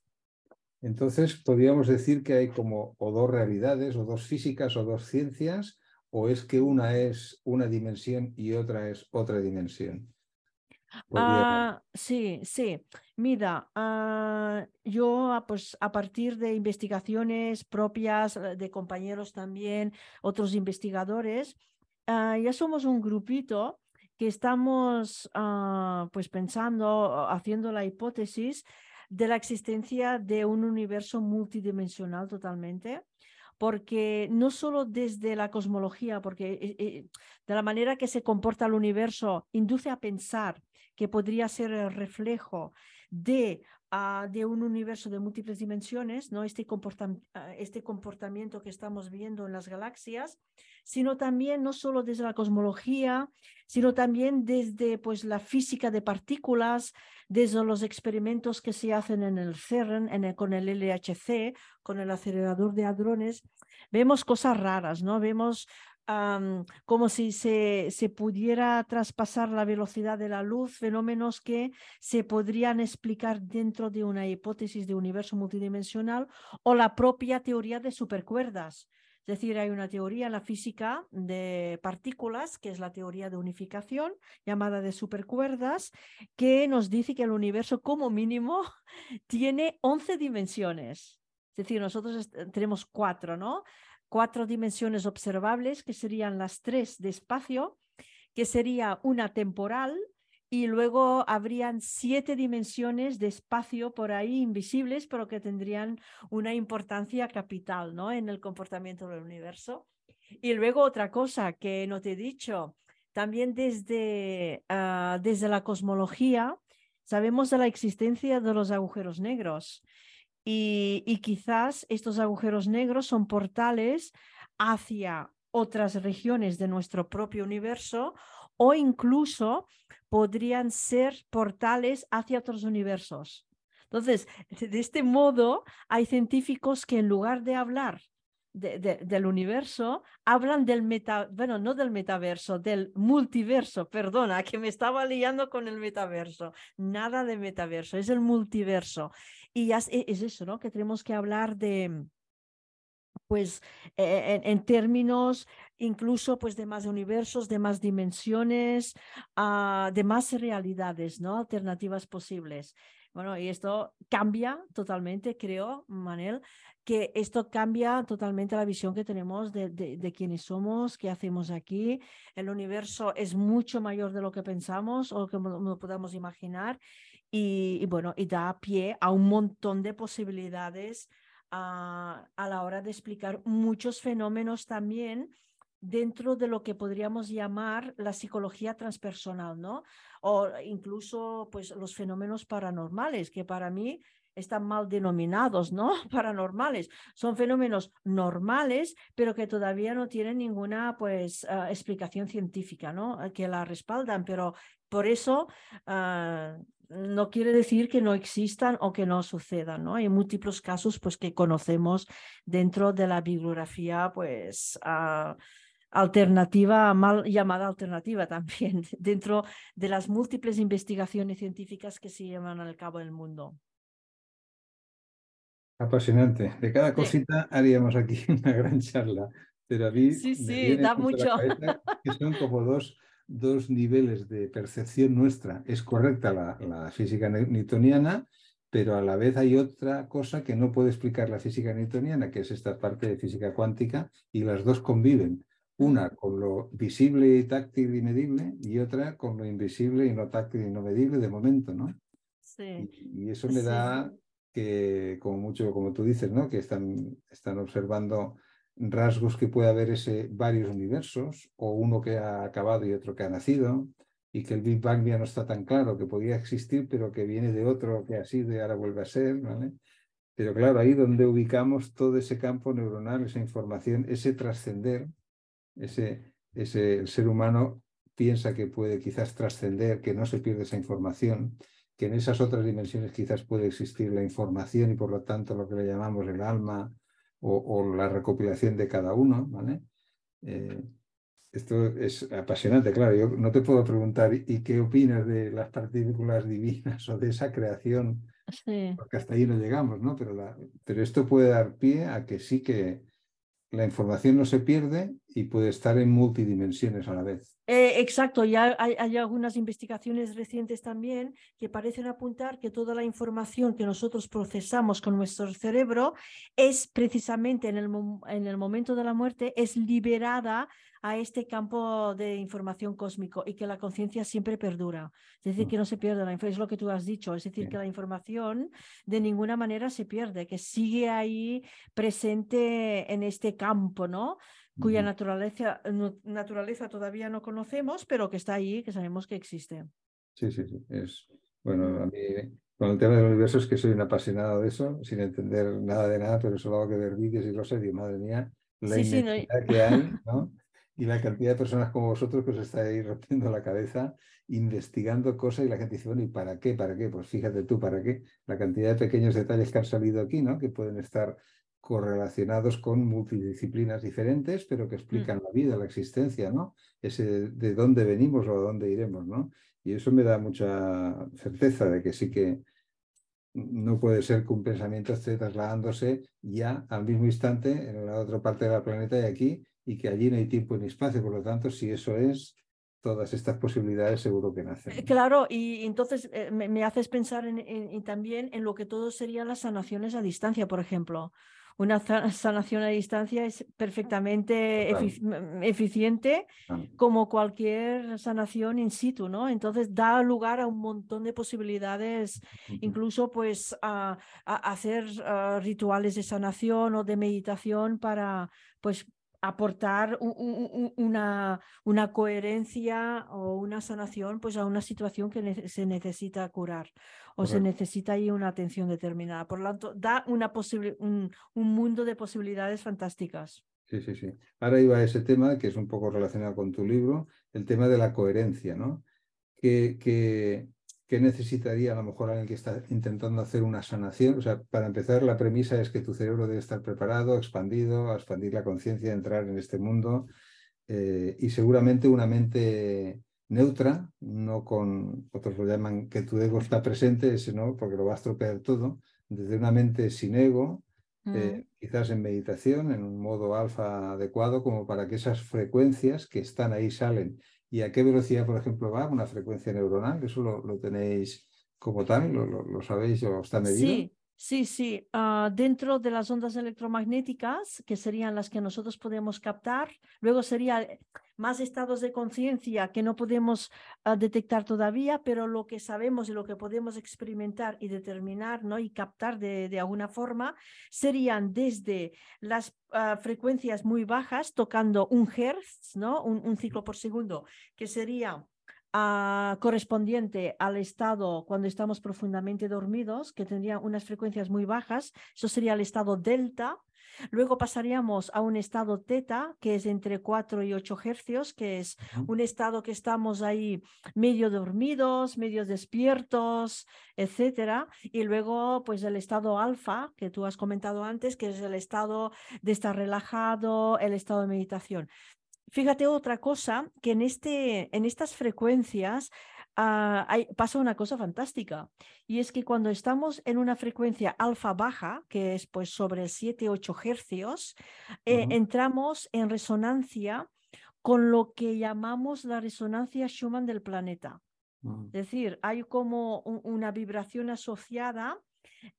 Entonces, podríamos decir que hay como o dos realidades, o dos físicas, o dos ciencias, o es que una es una dimensión y otra es otra dimensión? Ah, sí, sí. Mira, ah, yo ah, pues a partir de investigaciones propias eh, de compañeros también, otros investigadores, ya somos un grupito que estamos pues pensando, haciendo la hipótesis de la existencia de un universo multidimensional totalmente porque no solo desde la cosmología, porque eh, eh, de la manera que se comporta el universo induce a pensar que podría ser el reflejo de, ah, de un universo de múltiples dimensiones, ¿no? Este, ah, este comportamiento que estamos viendo en las galaxias, sino también no solo desde la cosmología, sino también desde pues, la física de partículas, desde los experimentos que se hacen en el CERN, en con el LHC, con el acelerador de hadrones, vemos cosas raras, ¿no? Vemos como si se, se, pudiera traspasar la velocidad de la luz, fenómenos que se podrían explicar dentro de una hipótesis de universo multidimensional o la propia teoría de supercuerdas. Es decir, hay una teoría en la física de partículas, que es la teoría de unificación, llamada de supercuerdas, que nos dice que el universo como mínimo tiene 11 dimensiones. Es decir, nosotros tenemos cuatro, ¿no? Cuatro dimensiones observables, que serían las tres de espacio, que sería una temporal, y luego habrían siete dimensiones de espacio por ahí invisibles, pero que tendrían una importancia capital ¿no? en el comportamiento del universo. Y luego otra cosa que no te he dicho, también desde, ah, desde la cosmología sabemos de la existencia de los agujeros negros. Y, quizás estos agujeros negros son portales hacia otras regiones de nuestro propio universo o incluso podrían ser portales hacia otros universos. Entonces, de este modo, hay científicos que en lugar de hablar del universo, hablan del meta, bueno, no del metaverso, del multiverso, perdona, que me estaba liando con el metaverso. Nada de metaverso, es el multiverso. Y es, es eso, ¿no? Que tenemos que hablar de, pues eh, en, términos incluso pues de más universos, de más dimensiones, ah, de más realidades, ¿no? Alternativas posibles. Bueno, y esto cambia totalmente, creo, Manel, que esto cambia totalmente la visión que tenemos de, de, quiénes somos, qué hacemos aquí. El universo es mucho mayor de lo que pensamos o que no podamos imaginar y, bueno, y da pie a un montón de posibilidades a, a la hora de explicar muchos fenómenos también dentro de lo que podríamos llamar la psicología transpersonal, ¿no? O incluso pues los fenómenos paranormales, que para mí están mal denominados, ¿no? Paranormales. Son fenómenos normales, pero que todavía no tienen ninguna pues ah, explicación científica, ¿no? Que la respaldan, pero por eso ah, no quiere decir que no existan o que no sucedan, ¿no? Hay múltiples casos pues que conocemos dentro de la bibliografía pues ah, alternativa, mal llamada alternativa también, dentro de las múltiples investigaciones científicas que se llevan al cabo del mundo. Apasionante. De cada cosita haríamos aquí una gran charla, pero a mí sí, sí, da mucho. que son como dos, dos niveles de percepción nuestra. Es correcta la, la física newtoniana, pero a la vez hay otra cosa que no puede explicar la física newtoniana, que es esta parte de física cuántica, y las dos conviven. Una con lo visible y táctil y medible y otra con lo invisible y no táctil y no medible de momento, ¿no? Sí. Y, eso me da que, como mucho, como tú dices, ¿no? Que están, están observando rasgos que puede haber ese varios universos o uno que ha acabado y otro que ha nacido y que el Big Bang ya no está tan claro, que podía existir, pero que viene de otro que ha sido y ahora vuelve a ser, ¿vale? Pero claro, ahí donde ubicamos todo ese campo neuronal, esa información, ese trascender, ese, ese, el ser humano piensa que puede quizás trascender, que no se pierde esa información, que en esas otras dimensiones quizás puede existir la información y por lo tanto lo que le llamamos el alma o, la recopilación de cada uno, ¿vale? Eh, esto es apasionante, claro. Yo no te puedo preguntar, ¿y qué opinas de las partículas divinas o de esa creación? Porque hasta ahí no llegamos, ¿no? Pero, la, pero esto puede dar pie a que sí que, la información no se pierde y puede estar en multidimensiones a la vez. Eh, exacto, ya hay, hay, algunas investigaciones recientes también que parecen apuntar que toda la información que nosotros procesamos con nuestro cerebro es precisamente en el, en el momento de la muerte, es liberada a este campo de información cósmico y que la conciencia siempre perdura. Es decir, mm. que no se pierde la información, es lo que tú has dicho, es decir, que la información de ninguna manera se pierde, que sigue ahí presente en este campo, ¿no? cuya naturaleza, naturaleza todavía no conocemos, pero que está ahí, que sabemos que existe. Sí, sí, sí. Es, bueno, a mí con el tema del universo es que soy un apasionado de eso, sin entender nada de nada, pero solo hago que ver vídeos y cosas y madre mía, la sí, que hay, ¿no? Y la cantidad de personas como vosotros que os estáis rompiendo la cabeza investigando cosas y la gente dice, bueno, ¿y para qué? ¿Para qué? Pues fíjate tú, ¿para qué? La cantidad de pequeños detalles que han salido aquí, ¿no? Que pueden estar correlacionados con multidisciplinas diferentes, pero que mm. explican la vida, la existencia, ¿no? Ese de dónde venimos o a dónde iremos, ¿no? Y eso me da mucha certeza de que sí que no puede ser que un pensamiento esté trasladándose ya al mismo instante en la otra parte del planeta y aquí, y que allí no hay tiempo ni espacio. Por lo tanto, si eso es, todas estas posibilidades seguro que nacen. Eh, claro, y entonces eh, me, haces pensar en, también en lo que todo serían las sanaciones a distancia, por ejemplo una sanación a distancia es perfectamente eficiente como cualquier sanación in situ, ¿no? Entonces da lugar a un montón de posibilidades, incluso pues a, hacer ah, rituales de sanación o de meditación para pues aportar una, una, coherencia o una sanación pues a una situación que se necesita curar o se necesita ahí una atención determinada. Por lo tanto, da una un, un, mundo de posibilidades fantásticas. Sí, sí, sí. Ahora iba a ese tema que es un poco relacionado con tu libro, el tema de la coherencia, ¿no? Que, que ¿qué necesitaría a lo mejor alguien que está intentando hacer una sanación? O sea, para empezar, la premisa es que tu cerebro debe estar preparado, expandido, a expandir la conciencia, entrar en este mundo eh, y seguramente una mente neutra, no con, otros lo llaman que tu ego está presente, ese no, porque lo va a estropear todo, desde una mente sin ego, eh, Mm. quizás en meditación, en un modo alfa adecuado, como para que esas frecuencias que están ahí salen. ¿Y a qué velocidad, por ejemplo, va una frecuencia neuronal? ¿Eso lo, lo tenéis como tal? ¿Lo, lo, lo sabéis o está medido? Sí, sí, sí. Ah, dentro de las ondas electromagnéticas, que serían las que nosotros podemos captar, luego sería más estados de conciencia que no podemos ah, detectar todavía, pero lo que sabemos y lo que podemos experimentar y determinar ¿no? y captar de, de alguna forma serían desde las ah, frecuencias muy bajas, tocando un hertz, ¿no? un, un ciclo por segundo, que sería ah, correspondiente al estado cuando estamos profundamente dormidos, que tendría unas frecuencias muy bajas, eso sería el estado delta. Luego pasaríamos a un estado teta, que es entre 4 y 8 hercios, que es un estado que estamos ahí medio dormidos, medio despiertos, etcétera. Y luego, pues el estado alfa, que tú has comentado antes, que es el estado de estar relajado, el estado de meditación. Fíjate otra cosa, que en, este, en estas frecuencias ah, hay- pasa una cosa fantástica, y es que cuando estamos en una frecuencia alfa baja, que es pues sobre 7-8 hercios, eh, entramos en resonancia con lo que llamamos la resonancia Schumann del planeta. Es decir, hay como un- una vibración asociada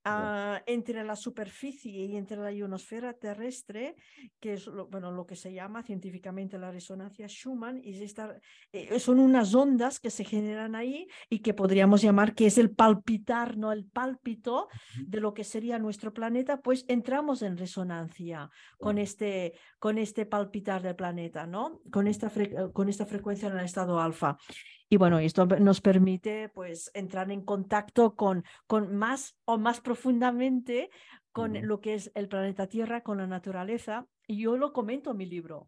ah, entre la superficie y entre la ionosfera terrestre, que es lo, bueno, lo que se llama científicamente la resonancia Schumann, y es esta- eh, son unas ondas que se generan ahí y que podríamos llamar que es el palpitar, ¿no? El pálpito de lo que sería nuestro planeta, pues entramos en resonancia con este, con este palpitar del planeta, ¿no? Con esta, con esta frecuencia en el estado alfa. Y bueno, esto nos permite pues entrar en contacto con, con más o más profundamente con lo que es el planeta Tierra, con la naturaleza. Y yo lo comento en mi libro.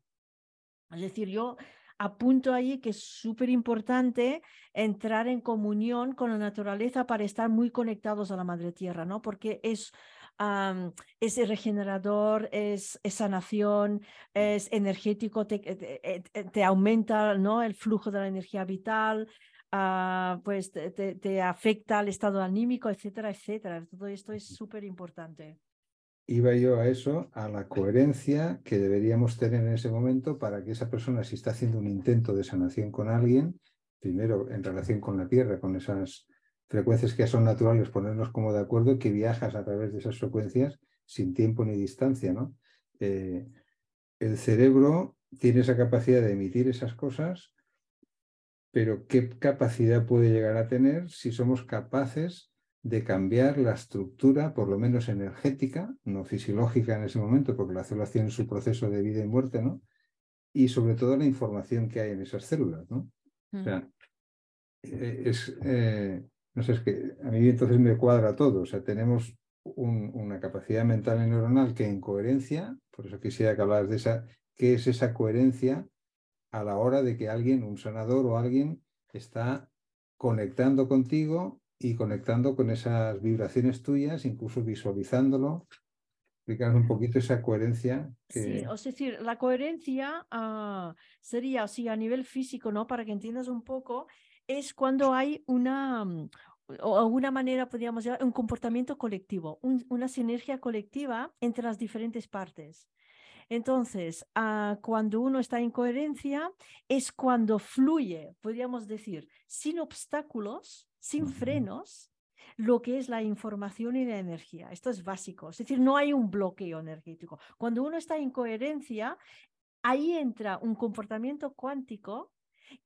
Es decir, yo apunto ahí que es súper importante entrar en comunión con la naturaleza para estar muy conectados a la madre tierra, ¿no? Porque es, am, es regenerador, es, es sanación, es energético, te, te- te- aumenta, ¿no? El flujo de la energía vital, ah, pues te, te- afecta al estado anímico, etcétera, etcétera. Todo esto es súper importante. Iba yo a eso, a la coherencia que deberíamos tener en ese momento para que esa persona, si está haciendo un intento de sanación con alguien, primero en relación con la Tierra, con esas frecuencias que ya son naturales, ponernos como de acuerdo que viajas a través de esas frecuencias sin tiempo ni distancia, ¿no? Eh, el cerebro tiene esa capacidad de emitir esas cosas, pero ¿qué capacidad puede llegar a tener si somos capaces de cambiar la estructura, por lo menos energética, no fisiológica en ese momento, porque la célula tiene su proceso de vida y muerte, ¿no? Y sobre todo la información que hay en esas células, ¿no? O Mm. sea, eh, es, eh, no sé, es que a mí entonces me cuadra todo. O sea, tenemos un- una capacidad mental y neuronal que en coherencia, por eso quisiera que hablaras de esa, ¿qué es esa coherencia a la hora de que alguien, un sanador o alguien, está conectando contigo y conectando con esas vibraciones tuyas, incluso visualizándolo? Explícanos un poquito esa coherencia Sí, es decir, la coherencia ah, sería así a nivel físico, ¿no? Para que entiendas un poco, es cuando hay una, mm, o alguna manera, podríamos llamar, un comportamiento colectivo, un- una sinergia colectiva entre las diferentes partes. Entonces, ah, cuando uno está en coherencia, es cuando fluye, podríamos decir, sin obstáculos, sin frenos, lo que es la información y la energía. Esto es básico, es decir, no hay un bloqueo energético. Cuando uno está en coherencia, ahí entra un comportamiento cuántico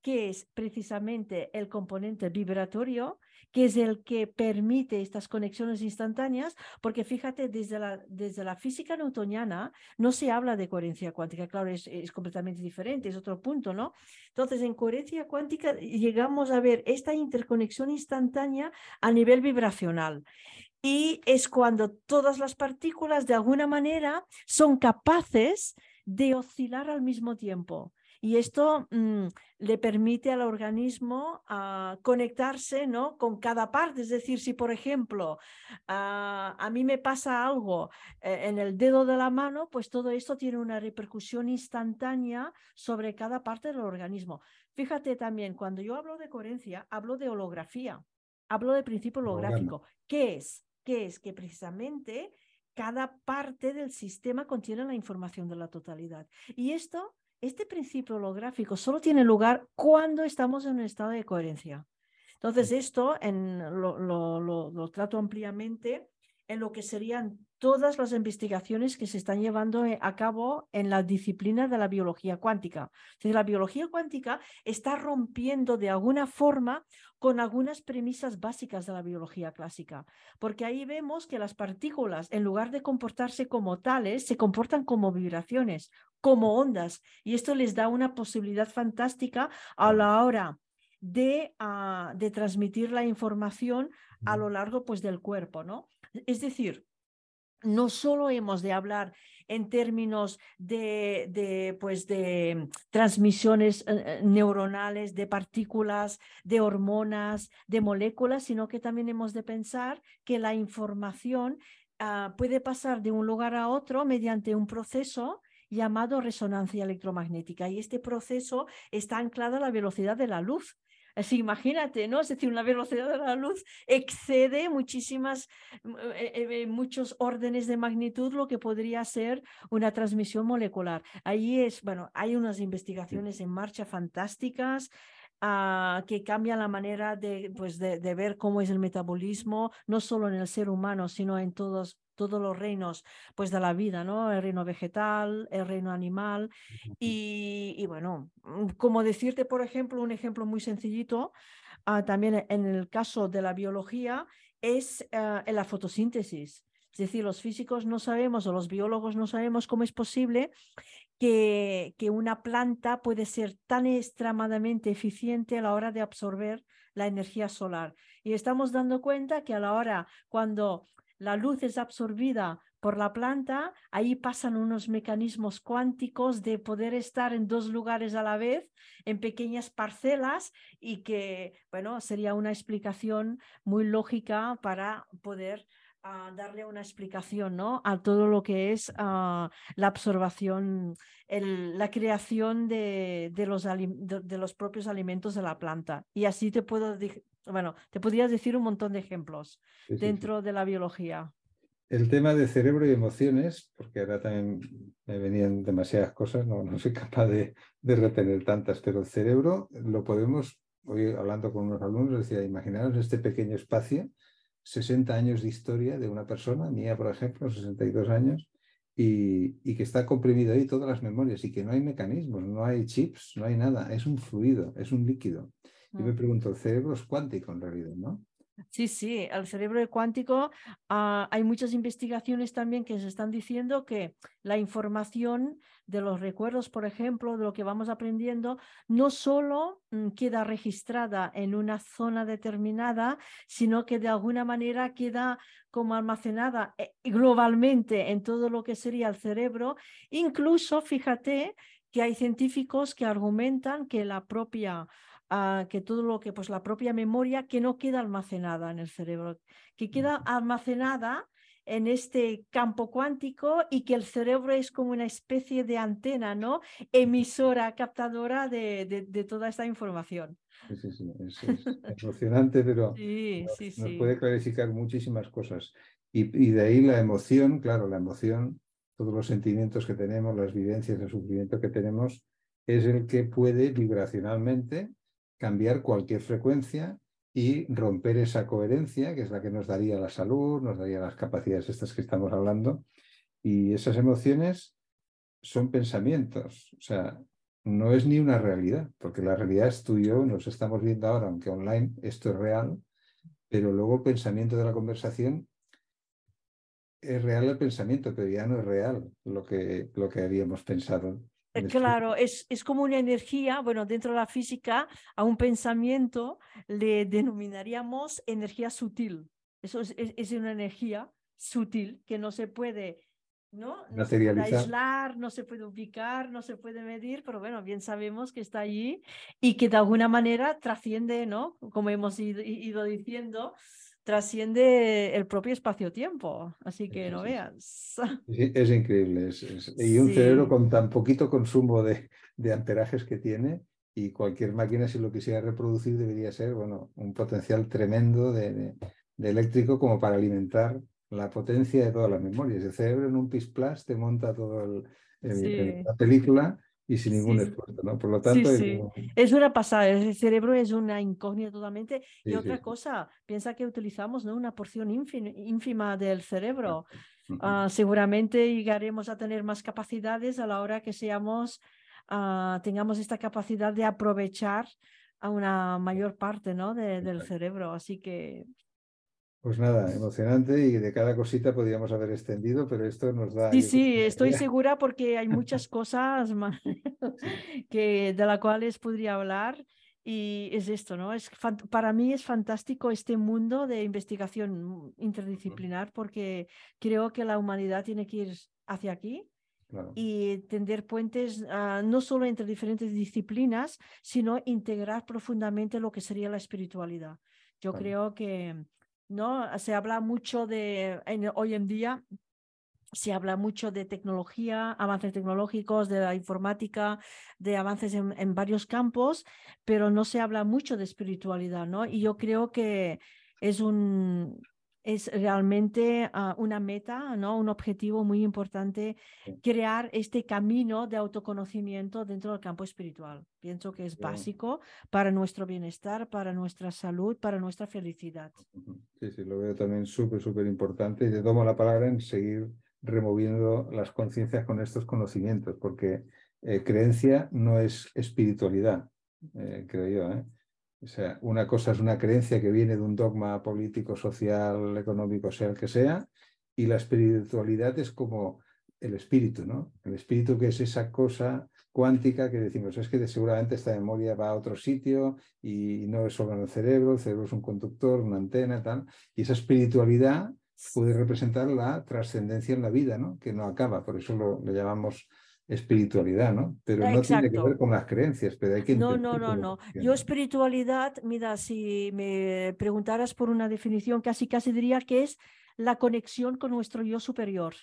que es precisamente el componente vibratorio, que es el que permite estas conexiones instantáneas, porque fíjate, desde la, desde la física newtoniana no se habla de coherencia cuántica, claro, es, es completamente diferente, es otro punto, ¿no? Entonces, en coherencia cuántica llegamos a ver esta interconexión instantánea a nivel vibracional. Y es cuando todas las partículas de alguna manera son capaces de oscilar al mismo tiempo. Y esto mm, le permite al organismo ah, conectarse ¿no? con cada parte. Es decir, si por ejemplo ah, a mí me pasa algo eh, en el dedo de la mano, pues todo esto tiene una repercusión instantánea sobre cada parte del organismo. Fíjate también, cuando yo hablo de coherencia, hablo de holografía, hablo de principio Holograma. holográfico. ¿Qué es? ¿Qué es? Que precisamente cada parte del sistema contiene la información de la totalidad. Y esto, este principio holográfico solo tiene lugar cuando estamos en un estado de coherencia. Entonces, esto en, lo, lo, trato ampliamente en lo que serían todas las investigaciones que se están llevando eh, a cabo en la disciplina de la biología cuántica. Entonces, la biología cuántica está rompiendo de alguna forma con algunas premisas básicas de la biología clásica, porque ahí vemos que las partículas, en lugar de comportarse como tales, se comportan como vibraciones, como ondas, y esto les da una posibilidad fantástica a la hora de, ah, de transmitir la información a lo largo pues, del cuerpo, ¿no? Es decir, no solo hemos de hablar en términos de, pues de transmisiones eh, eh, neuronales, de partículas, de hormonas, de moléculas, sino que también hemos de pensar que la información ah, puede pasar de un lugar a otro mediante un proceso llamado resonancia electromagnética. Y este proceso está anclado a la velocidad de la luz. Así, imagínate, ¿no? Es decir, una velocidad de la luz excede muchísimas, mm, eh, eh, muchos órdenes de magnitud lo que podría ser una transmisión molecular. Ahí es, bueno, hay unas investigaciones en marcha fantásticas. Ah, que cambian la manera de, pues de, ver cómo es el metabolismo, no solo en el ser humano, sino en todos, todos los reinos pues, de la vida, ¿no? El reino vegetal, el reino animal. Y, bueno, mm, como decirte, por ejemplo, un ejemplo muy sencillito, ah, también en el caso de la biología, es ah, en la fotosíntesis. Es decir, los físicos no sabemos o los biólogos no sabemos cómo es posible que, que, una planta puede ser tan extremadamente eficiente a la hora de absorber la energía solar. Y estamos dando cuenta que a la hora cuando la luz es absorbida por la planta, ahí pasan unos mecanismos cuánticos de poder estar en dos lugares a la vez, en pequeñas parcelas, y que, bueno, sería una explicación muy lógica para poder ah, darle una explicación ¿no? a todo lo que es ah, la absorbación, la creación de, los de, los propios alimentos de la planta. Y así te puedo bueno, te podrías decir un montón de ejemplos dentro de la biología. El tema de cerebro y emociones, porque ahora también me venían demasiadas cosas, no, no soy capaz de, retener tantas, pero el cerebro lo podemos, hoy hablando con unos alumnos, decía, imaginaros este pequeño espacio, 60 años de historia de una persona, mía por ejemplo, 62 años, y, y, que está comprimido ahí todas las memorias y que no hay mecanismos, no hay chips, no hay nada, es un fluido, es un líquido. Yo me pregunto, el cerebro es cuántico en realidad, ¿no? Sí, sí, el cerebro cuántico, ah, hay muchas investigaciones también que se están diciendo que la información de los recuerdos, por ejemplo, de lo que vamos aprendiendo, no solo mm, queda registrada en una zona determinada, sino que de alguna manera queda como almacenada eh, globalmente en todo lo que sería el cerebro. Incluso, fíjate que hay científicos que argumentan que la propia que todo lo que, pues la propia memoria que no queda almacenada en el cerebro, que queda almacenada en este campo cuántico y que el cerebro es como una especie de antena, ¿no? Emisora, captadora de, de, toda esta información. Sí, sí, sí, es, emocionante, pero nos, puede clarificar muchísimas cosas. Y, y, de ahí la emoción, claro, la emoción, todos los sentimientos que tenemos, las vivencias, el sufrimiento que tenemos, es el que puede vibracionalmente cambiar cualquier frecuencia y romper esa coherencia, que es la que nos daría la salud, nos daría las capacidades estas que estamos hablando. Y esas emociones son pensamientos, o sea, no es ni una realidad, porque la realidad es tú y yo, nos estamos viendo ahora, aunque online, esto es real, pero luego el pensamiento de la conversación es real el pensamiento, pero ya no es real lo que, lo que habíamos pensado. Eh, claro, es, es como una energía, bueno, dentro de la física, a un pensamiento le denominaríamos energía sutil. Eso es, es, una energía sutil que no se puede, ¿no? No se puede aislar, no se puede ubicar, no se puede medir, pero bueno, bien sabemos que está allí y que de alguna manera trasciende, ¿no? Como hemos ido, ido diciendo, trasciende el propio espacio-tiempo, así que no veas. es increíble. y un cerebro con tan poquito consumo de, de, amperajes que tiene y cualquier máquina si lo quisiera reproducir debería ser bueno, un potencial tremendo de, de, eléctrico como para alimentar la potencia de todas las memorias. El cerebro en un PIS te monta toda la película y sin ningún esfuerzo, ¿no? Por lo tanto... Es una pasada, el cerebro es una incógnita totalmente. y otra cosa, piensa que utilizamos ¿no? una porción ínfima del cerebro. Ah, seguramente llegaremos a tener más capacidades a la hora que seamos, uh, tengamos esta capacidad de aprovechar a una mayor parte ¿no? del cerebro. Así que pues nada, emocionante y de cada cosita podríamos haber extendido, pero esto nos da... Sí, sí, estoy segura porque hay muchas cosas que, de las cuales podría hablar y es esto, ¿no? Es, para mí es fantástico este mundo de investigación interdisciplinar porque creo que la humanidad tiene que ir hacia aquí y tender puentes ah, no solo entre diferentes disciplinas, sino integrar profundamente lo que sería la espiritualidad. Yo creo que ¿no? Se habla mucho de, hoy en día, se habla mucho de tecnología, avances tecnológicos, de la informática, de avances en, varios campos, pero no se habla mucho de espiritualidad, ¿no? Y yo creo que es un, es realmente ah, una meta, ¿no? un objetivo muy importante, crear este camino de autoconocimiento dentro del campo espiritual. Pienso que es básico para nuestro bienestar, para nuestra salud, para nuestra felicidad. Sí, sí, lo veo también súper, súper importante y te tomo la palabra en seguir removiendo las conciencias con estos conocimientos, porque eh, creencia no es espiritualidad, eh, creo yo. ¿eh? O sea, una cosa es una creencia que viene de un dogma político, social, económico, sea el que sea, y la espiritualidad es como el espíritu, ¿no? El espíritu que es esa cosa cuántica que decimos, es que seguramente esta memoria va a otro sitio y no es solo en el cerebro, el cerebro es un conductor, una antena, tal, y esa espiritualidad puede representar la trascendencia en la vida, ¿no? Que no acaba, por eso lo, lo llamamos espiritualidad, ¿no? Pero no tiene que ver con las creencias, pero hay que... No, no, no, no. Yo espiritualidad, mira, si me preguntaras por una definición, casi casi diría que es la conexión con nuestro yo superior.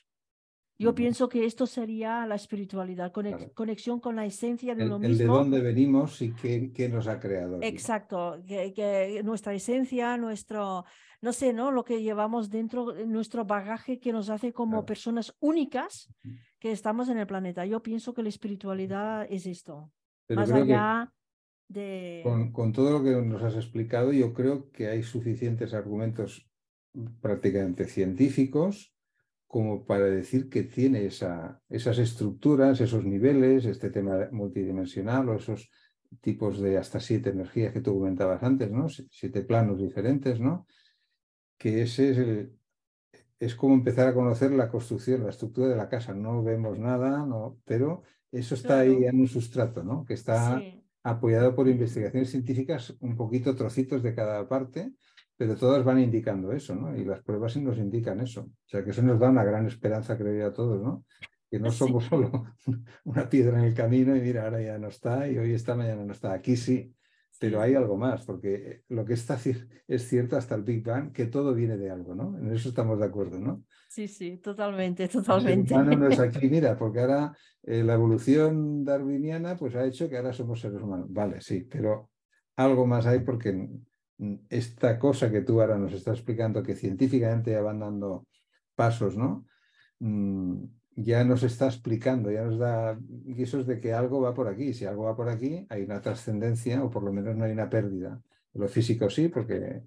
Yo pienso que esto sería la espiritualidad, conexión con la esencia de uno mismo. El de dónde venimos y qué, nos ha creado. Exacto, que, nuestra esencia, nuestro, no sé, ¿no? Lo que llevamos dentro, nuestro bagaje que nos hace como personas únicas que estamos en el planeta. Yo pienso que la espiritualidad es esto. más allá de... Con, con todo lo que nos has explicado, yo creo que hay suficientes argumentos prácticamente científicos como para decir que tiene esa, esas estructuras, esos niveles, este tema multidimensional o esos tipos de hasta siete energías que tú comentabas antes, ¿no? Siete planos diferentes, ¿no? Que ese es el, es como empezar a conocer la construcción, la estructura de la casa. No vemos nada, no, pero eso está ahí en un sustrato, ¿no? Que está apoyado por investigaciones científicas, un poquito trocitos de cada parte, pero todas van indicando eso, ¿no? Y las pruebas sí nos indican eso. O sea, que eso nos da una gran esperanza, creo yo, a todos, ¿no? Que no somos solo una piedra en el camino y mira, ahora ya no está y hoy está, mañana no está. Aquí sí, pero hay algo más, porque lo que está es cierto hasta el Big Bang, que todo viene de algo, ¿no? En eso estamos de acuerdo, ¿no? Sí, sí, totalmente, totalmente. El no es aquí, mira, porque ahora eh, la evolución darwiniana pues ha hecho que ahora somos seres humanos. Vale, sí, pero algo más hay porque esta cosa que tú ahora nos estás explicando, que científicamente ya van dando pasos, ¿no? Mm, ya nos está explicando, ya nos da guisos de que algo va por aquí. Si algo va por aquí, hay una trascendencia o por lo menos no hay una pérdida. Lo físico sí, porque,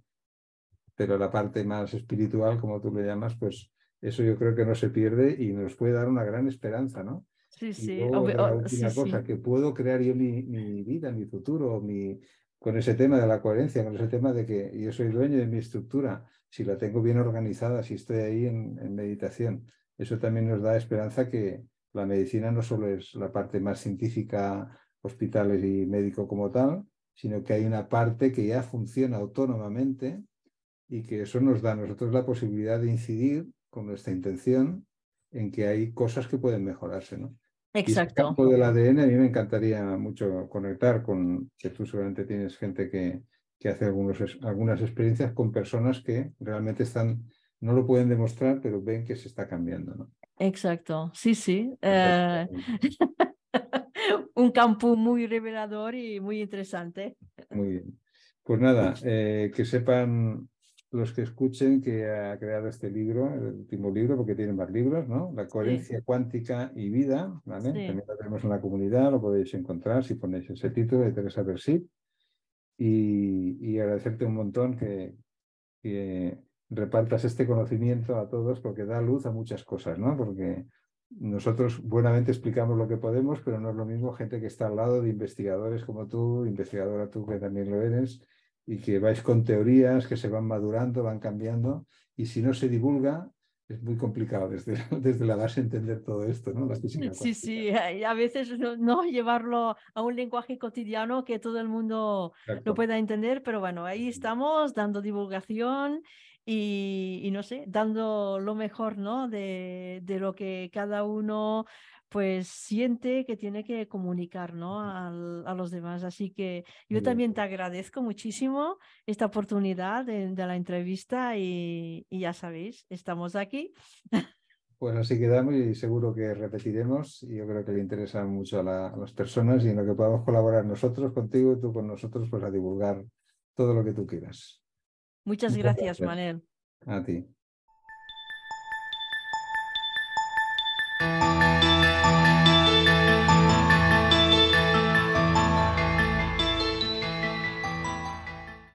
pero la parte más espiritual, como tú le llamas, pues eso yo creo que no se pierde y nos puede dar una gran esperanza, ¿no? Sí, sí. la última cosa, que puedo crear yo mi, mi vida, mi futuro, mi, con ese tema de la coherencia, con ese tema de que yo soy dueño de mi estructura, si la tengo bien organizada, si estoy ahí en, meditación. Eso también nos da esperanza que la medicina no solo es la parte más científica, hospitales y médico como tal, sino que hay una parte que ya funciona autónomamente y que eso nos da a nosotros la posibilidad de incidir con nuestra intención en que hay cosas que pueden mejorarse. ¿no? Exacto. el campo del ADN a mí me encantaría mucho conectar con, que tú seguramente tienes gente que, que hace algunos, algunas experiencias con personas que realmente están, no lo pueden demostrar, pero ven que se está cambiando. ¿no? Exacto, sí, sí. Eh, un campo muy revelador y muy interesante. Muy bien. Pues nada, eh, que sepan los que escuchen que ha creado este libro, el último libro, porque tiene más libros, ¿no? La coherencia cuántica y vida, ¿vale? También lo tenemos en la comunidad, lo podéis encontrar si ponéis ese título de Teresa Bersit. Y, agradecerte un montón que, que, repartas este conocimiento a todos porque da luz a muchas cosas, ¿no? Porque nosotros buenamente explicamos lo que podemos, pero no es lo mismo gente que está al lado de investigadores como tú, investigadora tú que también lo eres, y que vais con teorías que se van madurando, van cambiando, y si no se divulga, es muy complicado desde, desde la base entender todo esto, ¿no? sí, sí, a veces no, llevarlo a un lenguaje cotidiano que todo el mundo lo pueda entender, pero bueno, ahí estamos dando divulgación y, y no sé, dando lo mejor, ¿no? De, de lo que cada uno pues siente que tiene que comunicar ¿no? a los demás. Así que yo también te agradezco muchísimo esta oportunidad de, la entrevista y, ya sabéis, estamos aquí. Pues así quedamos y seguro que repetiremos y yo creo que le interesa mucho a, a las personas y en lo que podamos colaborar nosotros contigo y tú con nosotros pues a divulgar todo lo que tú quieras. Muchas, gracias, gracias, Manel. A ti.